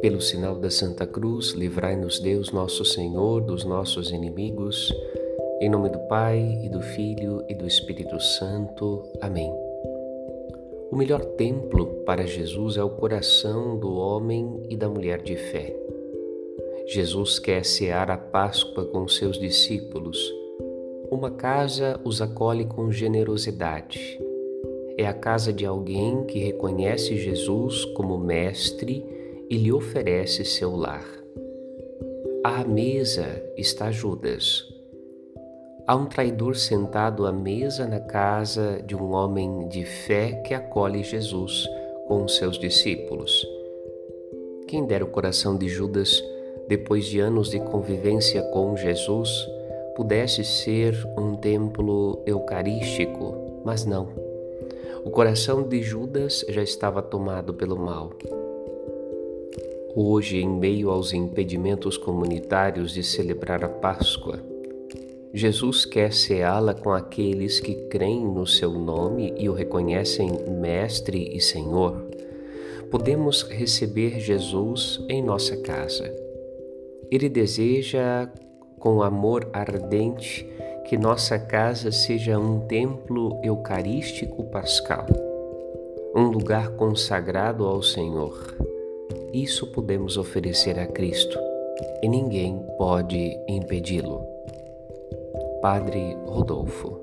Pelo sinal da Santa Cruz, livrai-nos Deus, nosso Senhor, dos nossos inimigos. Em nome do Pai, e do Filho e do Espírito Santo. Amém. O melhor templo para Jesus é o coração do homem e da mulher de fé. Jesus quer cear a Páscoa com seus discípulos. Uma casa os acolhe com generosidade. É a casa de alguém que reconhece Jesus como mestre e lhe oferece seu lar. À mesa está Judas. Há um traidor sentado à mesa na casa de um homem de fé que acolhe Jesus com seus discípulos. Quem dera o coração de Judas, depois de anos de convivência com Jesus, pudesse ser um templo eucarístico, mas não. O coração de Judas já estava tomado pelo mal. Hoje, em meio aos impedimentos comunitários de celebrar a Páscoa, Jesus quer ceá-la com aqueles que creem no seu nome e o reconhecem Mestre e Senhor. Podemos receber Jesus em nossa casa. Ele deseja, com amor ardente, que nossa casa seja um templo eucarístico pascal, um lugar consagrado ao Senhor isso podemos oferecer a Cristo e ninguém pode impedi-lo. Padre Rodolfo